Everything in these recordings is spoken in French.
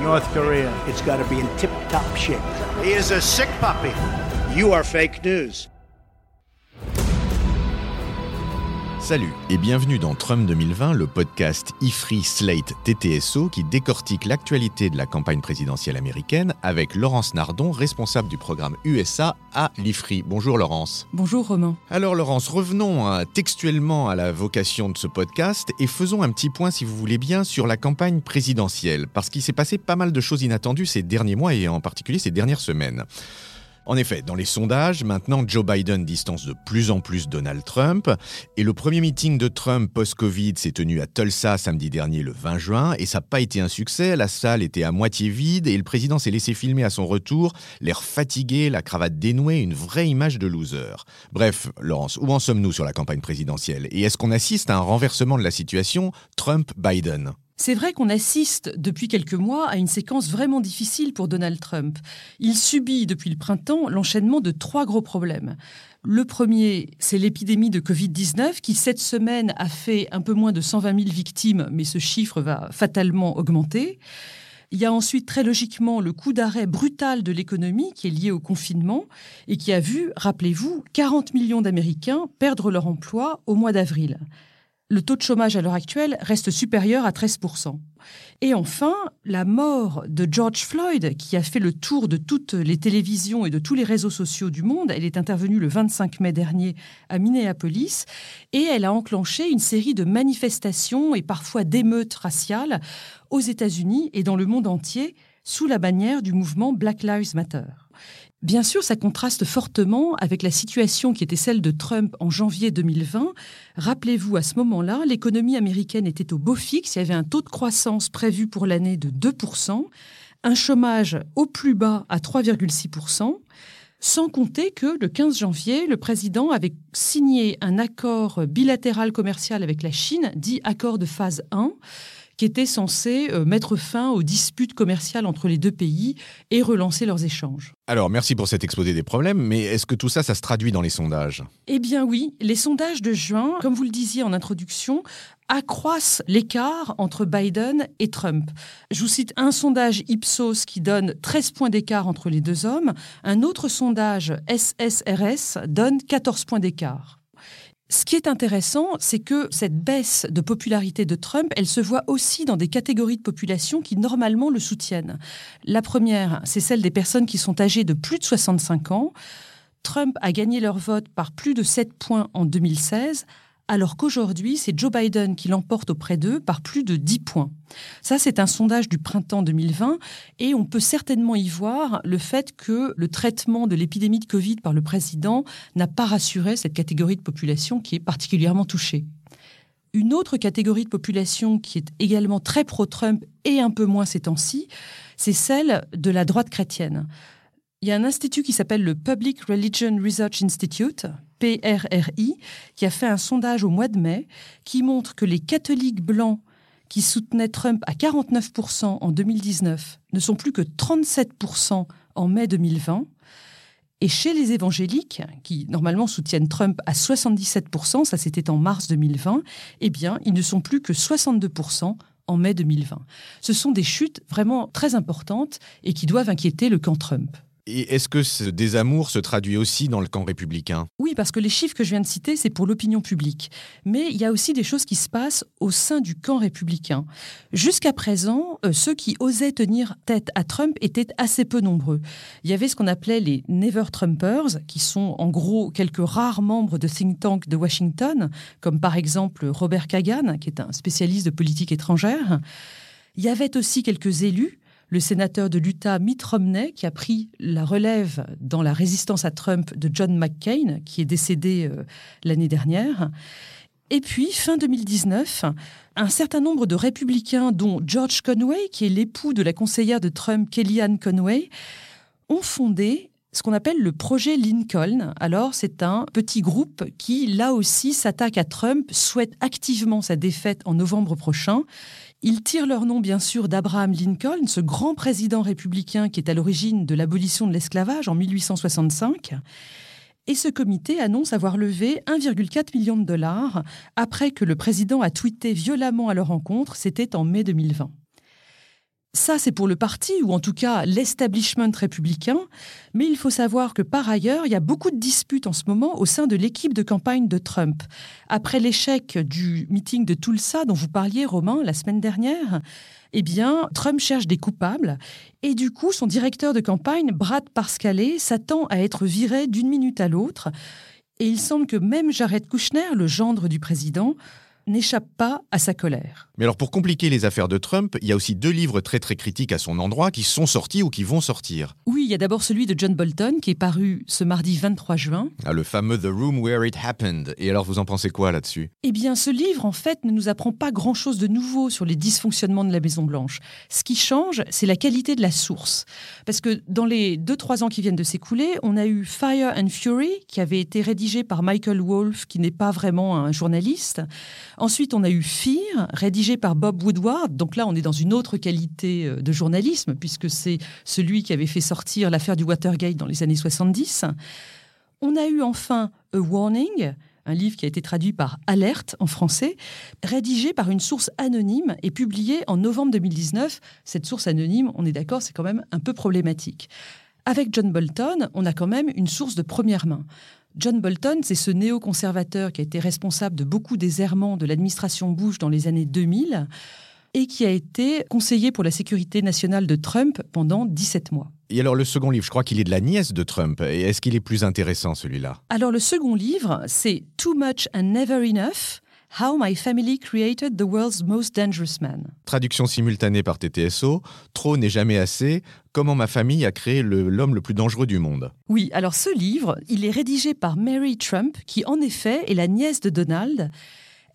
North Korea. It's got to be in tip top shape. He is a sick puppy. You are fake news. Salut et bienvenue dans Trump 2020, le podcast IFRI Slate TTSO qui décortique l'actualité de la campagne présidentielle américaine avec Laurence Nardon, responsable du programme USA à l'IFRI. Bonjour Laurence. Bonjour Romain. Alors Laurence, revenons hein, textuellement à la vocation de ce podcast et faisons un petit point, si vous voulez bien, sur la campagne présidentielle, parce qu'il s'est passé pas mal de choses inattendues ces derniers mois et en particulier ces dernières semaines. En effet, dans les sondages, maintenant Joe Biden distance de plus en plus Donald Trump, et le premier meeting de Trump post-Covid s'est tenu à Tulsa samedi dernier le 20 juin, et ça n'a pas été un succès, la salle était à moitié vide, et le président s'est laissé filmer à son retour, l'air fatigué, la cravate dénouée, une vraie image de loser. Bref, Laurence, où en sommes-nous sur la campagne présidentielle? Et est-ce qu'on assiste à un renversement de la situation Trump-Biden? C'est vrai qu'on assiste depuis quelques mois à une séquence vraiment difficile pour Donald Trump. Il subit depuis le printemps l'enchaînement de trois gros problèmes. Le premier, c'est l'épidémie de Covid-19 qui, cette semaine, a fait un peu moins de 120 000 victimes, mais ce chiffre va fatalement augmenter. Il y a ensuite très logiquement le coup d'arrêt brutal de l'économie qui est lié au confinement et qui a vu, rappelez-vous, 40 millions d'Américains perdre leur emploi au mois d'avril. Le taux de chômage à l'heure actuelle reste supérieur à 13%. Et enfin, la mort de George Floyd, qui a fait le tour de toutes les télévisions et de tous les réseaux sociaux du monde. Elle est intervenue le 25 mai dernier à Minneapolis et elle a enclenché une série de manifestations et parfois d'émeutes raciales aux États-Unis et dans le monde entier sous la bannière du mouvement Black Lives Matter. Bien sûr, ça contraste fortement avec la situation qui était celle de Trump en janvier 2020. Rappelez-vous, à ce moment-là, l'économie américaine était au beau fixe, il y avait un taux de croissance prévu pour l'année de 2%, un chômage au plus bas à 3,6%. Sans compter que le 15 janvier, le président avait signé un accord bilatéral commercial avec la Chine, dit accord de phase 1, qui était censé euh, mettre fin aux disputes commerciales entre les deux pays et relancer leurs échanges. Alors, merci pour cet exposé des problèmes, mais est-ce que tout ça, ça se traduit dans les sondages? Eh bien oui, les sondages de juin, comme vous le disiez en introduction, accroissent l'écart entre Biden et Trump. Je vous cite un sondage Ipsos qui donne 13 points d'écart entre les deux hommes, un autre sondage SSRS donne 14 points d'écart. Ce qui est intéressant, c'est que cette baisse de popularité de Trump, elle se voit aussi dans des catégories de population qui normalement le soutiennent. La première, c'est celle des personnes qui sont âgées de plus de 65 ans. Trump a gagné leur vote par plus de 7 points en 2016, alors qu'aujourd'hui, c'est Joe Biden qui l'emporte auprès d'eux par plus de 10 points. Ça, c'est un sondage du printemps 2020 et on peut certainement y voir le fait que le traitement de l'épidémie de Covid par le président n'a pas rassuré cette catégorie de population qui est particulièrement touchée. Une autre catégorie de population qui est également très pro-Trump et un peu moins ces temps-ci, c'est celle de la droite chrétienne. Il y a un institut qui s'appelle le Public Religion Research Institute, PRRI, qui a fait un sondage au mois de mai qui montre que les catholiques blancs qui soutenaient Trump à 49% en 2019 ne sont plus que 37% en mai 2020. Et chez les évangéliques, qui normalement soutiennent Trump à 77%, ça c'était en mars 2020, eh bien, ils ne sont plus que 62% en mai 2020. Ce sont des chutes vraiment très importantes et qui doivent inquiéter le camp Trump. Et est-ce que ce désamour se traduit aussi dans le camp républicain? Oui, parce que les chiffres que je viens de citer, c'est pour l'opinion publique. Mais il y a aussi des choses qui se passent au sein du camp républicain. Jusqu'à présent, euh, ceux qui osaient tenir tête à Trump étaient assez peu nombreux. Il y avait ce qu'on appelait les Never Trumpers, qui sont en gros quelques rares membres de think tank de Washington, comme par exemple Robert Kagan, qui est un spécialiste de politique étrangère. Il y avait aussi quelques élus le sénateur de l'Utah Mitt Romney, qui a pris la relève dans la résistance à Trump de John McCain, qui est décédé euh, l'année dernière. Et puis, fin 2019, un certain nombre de républicains, dont George Conway, qui est l'époux de la conseillère de Trump, Kellyanne Conway, ont fondé ce qu'on appelle le projet Lincoln. Alors, c'est un petit groupe qui, là aussi, s'attaque à Trump, souhaite activement sa défaite en novembre prochain. Ils tirent leur nom, bien sûr, d'Abraham Lincoln, ce grand président républicain qui est à l'origine de l'abolition de l'esclavage en 1865. Et ce comité annonce avoir levé 1,4 million de dollars après que le président a tweeté violemment à leur rencontre, c'était en mai 2020. Ça, c'est pour le parti, ou en tout cas l'establishment républicain. Mais il faut savoir que par ailleurs, il y a beaucoup de disputes en ce moment au sein de l'équipe de campagne de Trump. Après l'échec du meeting de Tulsa dont vous parliez, Romain, la semaine dernière, eh bien, Trump cherche des coupables. Et du coup, son directeur de campagne, Brad Parscale, s'attend à être viré d'une minute à l'autre. Et il semble que même Jared Kushner, le gendre du président, n'échappe pas à sa colère. Mais alors pour compliquer les affaires de Trump, il y a aussi deux livres très très critiques à son endroit qui sont sortis ou qui vont sortir. Oui, il y a d'abord celui de John Bolton qui est paru ce mardi 23 juin. Ah, le fameux The Room Where It Happened. Et alors vous en pensez quoi là-dessus? Eh bien ce livre en fait ne nous apprend pas grand-chose de nouveau sur les dysfonctionnements de la Maison Blanche. Ce qui change, c'est la qualité de la source. Parce que dans les 2-3 ans qui viennent de s'écouler, on a eu Fire and Fury qui avait été rédigé par Michael Wolff qui n'est pas vraiment un journaliste. Ensuite, on a eu Fear, rédigé par Bob Woodward. Donc là, on est dans une autre qualité euh, de journalisme, puisque c'est celui qui avait fait sortir l'affaire du Watergate dans les années 70. On a eu enfin A Warning, un livre qui a été traduit par Alerte en français, rédigé par une source anonyme et publié en novembre 2019. Cette source anonyme, on est d'accord, c'est quand même un peu problématique. Avec John Bolton, on a quand même une source de première main. John Bolton, c'est ce néoconservateur qui a été responsable de beaucoup des errements de l'administration Bush dans les années 2000 et qui a été conseiller pour la sécurité nationale de Trump pendant 17 mois. Et alors le second livre, je crois qu'il est de la nièce de Trump. Est-ce qu'il est plus intéressant celui-là? Alors le second livre, c'est Too Much and Never Enough. How My Family Created the World's Most Dangerous Man. Traduction simultanée par TTSO, Trop n'est jamais assez, comment ma famille a créé l'homme le, plus dangereux du monde. Oui, alors ce livre, il est rédigé par Mary Trump, qui en effet est la nièce de Donald.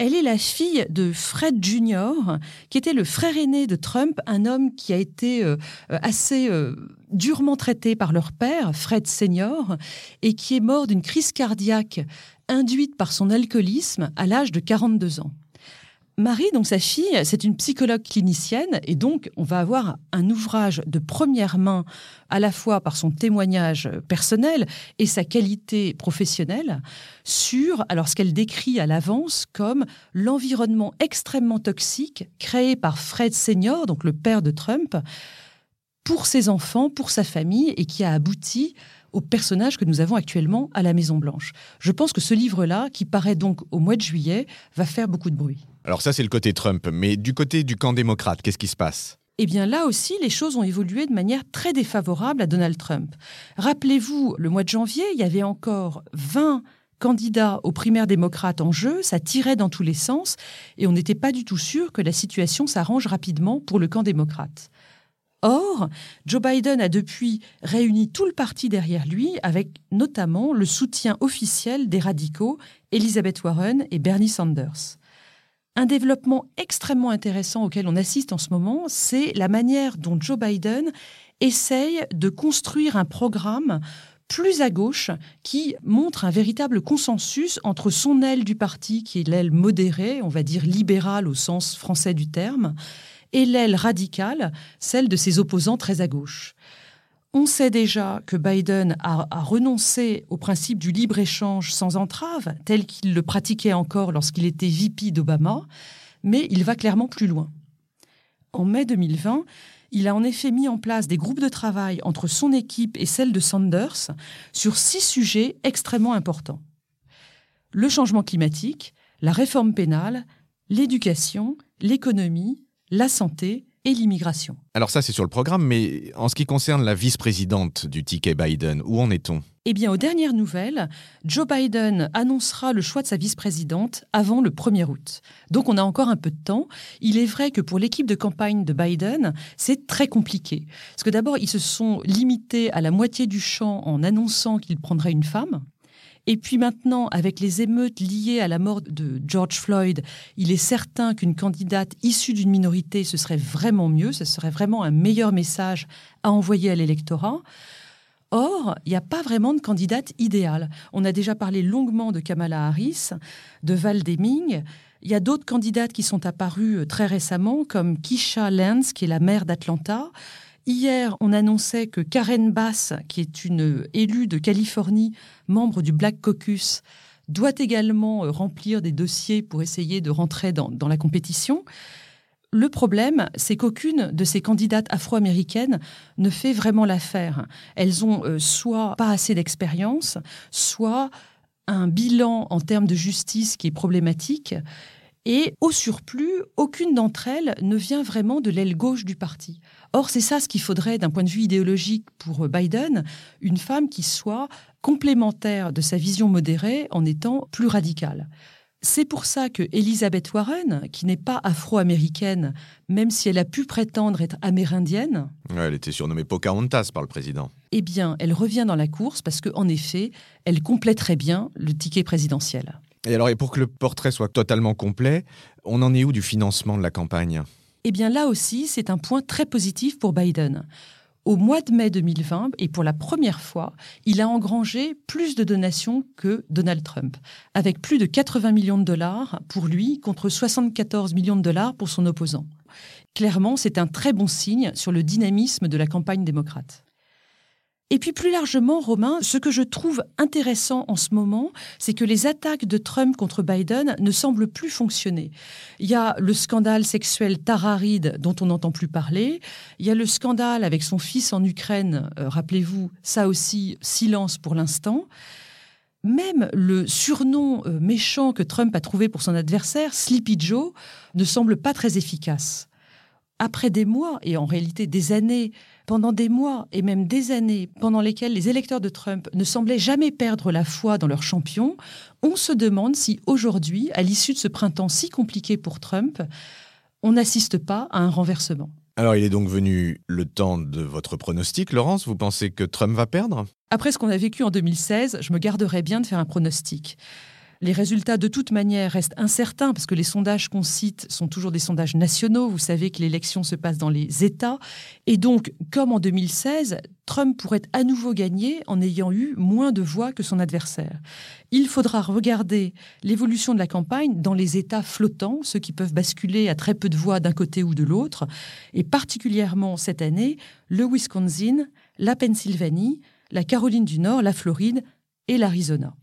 Elle est la fille de Fred Jr., qui était le frère aîné de Trump, un homme qui a été euh, assez euh, durement traité par leur père, Fred Senior, et qui est mort d'une crise cardiaque induite par son alcoolisme à l'âge de 42 ans. Marie, donc sa fille, c'est une psychologue clinicienne et donc on va avoir un ouvrage de première main à la fois par son témoignage personnel et sa qualité professionnelle sur alors ce qu'elle décrit à l'avance comme l'environnement extrêmement toxique créé par Fred Senior, donc le père de Trump, pour ses enfants, pour sa famille et qui a abouti au personnage que nous avons actuellement à la Maison Blanche. Je pense que ce livre-là, qui paraît donc au mois de juillet, va faire beaucoup de bruit. Alors ça, c'est le côté Trump, mais du côté du camp démocrate, qu'est-ce qui se passe? Eh bien là aussi, les choses ont évolué de manière très défavorable à Donald Trump. Rappelez-vous, le mois de janvier, il y avait encore 20 candidats aux primaires démocrates en jeu, ça tirait dans tous les sens, et on n'était pas du tout sûr que la situation s'arrange rapidement pour le camp démocrate. Or, Joe Biden a depuis réuni tout le parti derrière lui, avec notamment le soutien officiel des radicaux Elizabeth Warren et Bernie Sanders. Un développement extrêmement intéressant auquel on assiste en ce moment, c'est la manière dont Joe Biden essaye de construire un programme plus à gauche qui montre un véritable consensus entre son aile du parti, qui est l'aile modérée, on va dire libérale au sens français du terme, et l'aile radicale, celle de ses opposants très à gauche. On sait déjà que Biden a, renoncé au principe du libre-échange sans entrave, tel qu'il le pratiquait encore lorsqu'il était VP d'Obama, mais il va clairement plus loin. En mai 2020, il a en effet mis en place des groupes de travail entre son équipe et celle de Sanders sur six sujets extrêmement importants. Le changement climatique, la réforme pénale, l'éducation, l'économie, la santé et l'immigration. Alors ça, c'est sur le programme, mais en ce qui concerne la vice-présidente du ticket Biden, où en est-on? Eh bien, aux dernières nouvelles, Joe Biden annoncera le choix de sa vice-présidente avant le 1er août. Donc on a encore un peu de temps. Il est vrai que pour l'équipe de campagne de Biden, c'est très compliqué. Parce que d'abord, ils se sont limités à la moitié du champ en annonçant qu'il prendrait une femme. Et puis maintenant, avec les émeutes liées à la mort de George Floyd, il est certain qu'une candidate issue d'une minorité, ce serait vraiment mieux, ce serait vraiment un meilleur message à envoyer à l'électorat. Or, il n'y a pas vraiment de candidate idéale. On a déjà parlé longuement de Kamala Harris, de Val Deming. Il y a d'autres candidates qui sont apparues euh, très récemment, comme Kisha Lenz, qui est la maire d'Atlanta. Hier, on annonçait que Karen Bass, qui est une élue de Californie, membre du Black Caucus, doit également euh, remplir des dossiers pour essayer de rentrer dans, la compétition. Le problème, c'est qu'aucune de ces candidates afro-américaines ne fait vraiment l'affaire. Elles ont euh, soit pas assez d'expérience, soit un bilan en termes de justice qui est problématique. Et au surplus, aucune d'entre elles ne vient vraiment de l'aile gauche du parti. Or, c'est ça ce qu'il faudrait d'un point de vue idéologique pour Biden, une femme qui soit complémentaire de sa vision modérée en étant plus radicale. C'est pour ça que Elizabeth Warren, qui n'est pas afro-américaine, même si elle a pu prétendre être amérindienne, elle était surnommée Pocahontas par le président. Eh bien, elle revient dans la course parce qu'en effet, elle compléterait bien le ticket présidentiel. Et alors, et pour que le portrait soit totalement complet, on en est où du financement de la campagne? Eh bien, là aussi, c'est un point très positif pour Biden. Au mois de mai 2020, et pour la première fois, il a engrangé plus de donations que Donald Trump, avec plus de 80 millions de dollars pour lui contre 74 millions de dollars pour son opposant. Clairement, c'est un très bon signe sur le dynamisme de la campagne démocrate. Et puis plus largement, Romain, ce que je trouve intéressant en ce moment, c'est que les attaques de Trump contre Biden ne semblent plus fonctionner. Il y a le scandale sexuel Tara Reid dont on n'entend plus parler. Il y a le scandale avec son fils en Ukraine. Euh, rappelez-vous, ça aussi, silence pour l'instant. Même le surnom euh, méchant que Trump a trouvé pour son adversaire, Sleepy Joe, ne semble pas très efficace. Après des mois, et en réalité des années, pendant des mois et même des années pendant lesquelles les électeurs de Trump ne semblaient jamais perdre la foi dans leur champion, on se demande si aujourd'hui, à l'issue de ce printemps si compliqué pour Trump, on n'assiste pas à un renversement. Alors il est donc venu le temps de votre pronostic, Laurence. Vous pensez que Trump va perdre? Après ce qu'on a vécu en 2016, je me garderais bien de faire un pronostic. Les résultats, de toute manière, restent incertains parce que les sondages qu'on cite sont toujours des sondages nationaux. Vous savez que l'élection se passe dans les États. Et donc, comme en 2016, Trump pourrait à nouveau gagner en ayant eu moins de voix que son adversaire. Il faudra regarder l'évolution de la campagne dans les États flottants, ceux qui peuvent basculer à très peu de voix d'un côté ou de l'autre, et particulièrement cette année, le Wisconsin, la Pennsylvanie, la Caroline du Nord, la Floride et l'Arizona.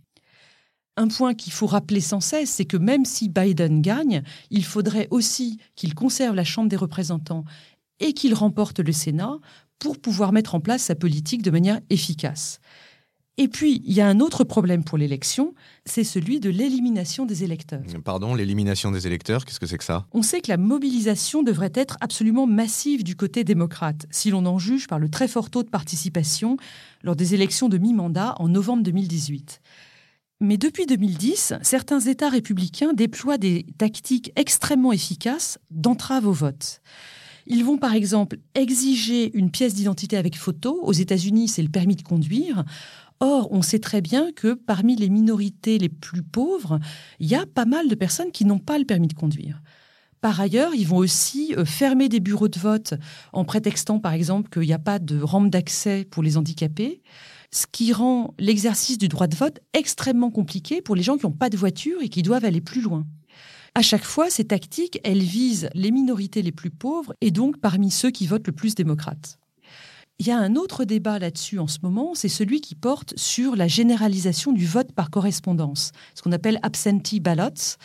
Un point qu'il faut rappeler sans cesse, c'est que même si Biden gagne, il faudrait aussi qu'il conserve la Chambre des représentants et qu'il remporte le Sénat pour pouvoir mettre en place sa politique de manière efficace. Et puis, il y a un autre problème pour l'élection, c'est celui de l'élimination des électeurs. Pardon, l'élimination des électeurs, qu'est-ce que c'est que ça? On sait que la mobilisation devrait être absolument massive du côté démocrate, si l'on en juge par le très fort taux de participation lors des élections de mi-mandat en novembre 2018. Mais depuis 2010, certains États républicains déploient des tactiques extrêmement efficaces d'entrave au vote. Ils vont par exemple exiger une pièce d'identité avec photo. Aux États-Unis, c'est le permis de conduire. Or, on sait très bien que parmi les minorités les plus pauvres, il y a pas mal de personnes qui n'ont pas le permis de conduire. Par ailleurs, ils vont aussi euh, fermer des bureaux de vote en prétextant par exemple qu'il n'y a pas de rampe d'accès pour les handicapés ce qui rend l'exercice du droit de vote extrêmement compliqué pour les gens qui n'ont pas de voiture et qui doivent aller plus loin. À chaque fois, ces tactiques, elles visent les minorités les plus pauvres et donc parmi ceux qui votent le plus démocrate. Il y a un autre débat là-dessus en ce moment, c'est celui qui porte sur la généralisation du vote par correspondance, ce qu'on appelle absentee ballots,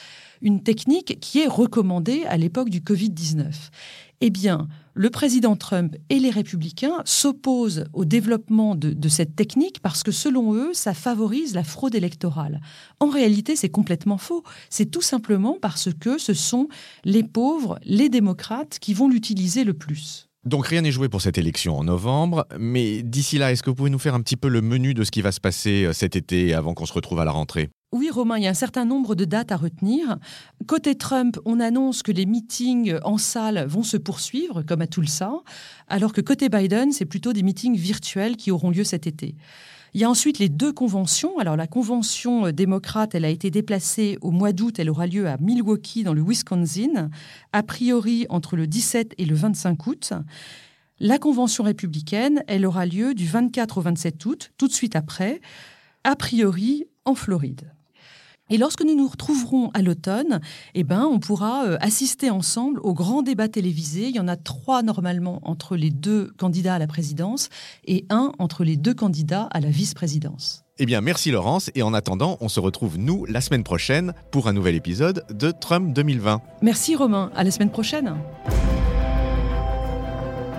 une technique qui est recommandée à l'époque du Covid-19. Eh bien, le président Trump et les républicains s'opposent au développement de, cette technique parce que selon eux, ça favorise la fraude électorale. En réalité, c'est complètement faux. C'est tout simplement parce que ce sont les pauvres, les démocrates, qui vont l'utiliser le plus. Donc rien n'est joué pour cette élection en novembre, mais d'ici là, est-ce que vous pouvez nous faire un petit peu le menu de ce qui va se passer euh, cet été avant qu'on se retrouve à la rentrée? Oui, Romain, il y a un certain nombre de dates à retenir. Côté Trump, on annonce que les meetings en salle vont se poursuivre, comme à Tulsa, alors que côté Biden, c'est plutôt des meetings virtuels qui auront lieu cet été. Il y a ensuite les deux conventions. Alors la convention démocrate, elle a été déplacée au mois d'août. Elle aura lieu à Milwaukee, dans le Wisconsin, a priori entre le 17 et le 25 août. La convention républicaine, elle aura lieu du 24 au 27 août, tout de suite après, a priori en Floride. Et lorsque nous nous retrouverons à l'automne, eh ben, on pourra euh, assister ensemble au grand débat télévisé. Il y en a trois normalement entre les deux candidats à la présidence et un entre les deux candidats à la vice-présidence. Eh bien, merci Laurence. Et en attendant, on se retrouve, nous, la semaine prochaine pour un nouvel épisode de Trump 2020. Merci Romain. À la semaine prochaine.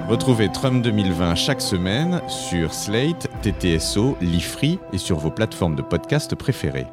Retrouvez Trump 2020 chaque semaine sur Slate, TTSO, Lifree et sur vos plateformes de podcast préférées.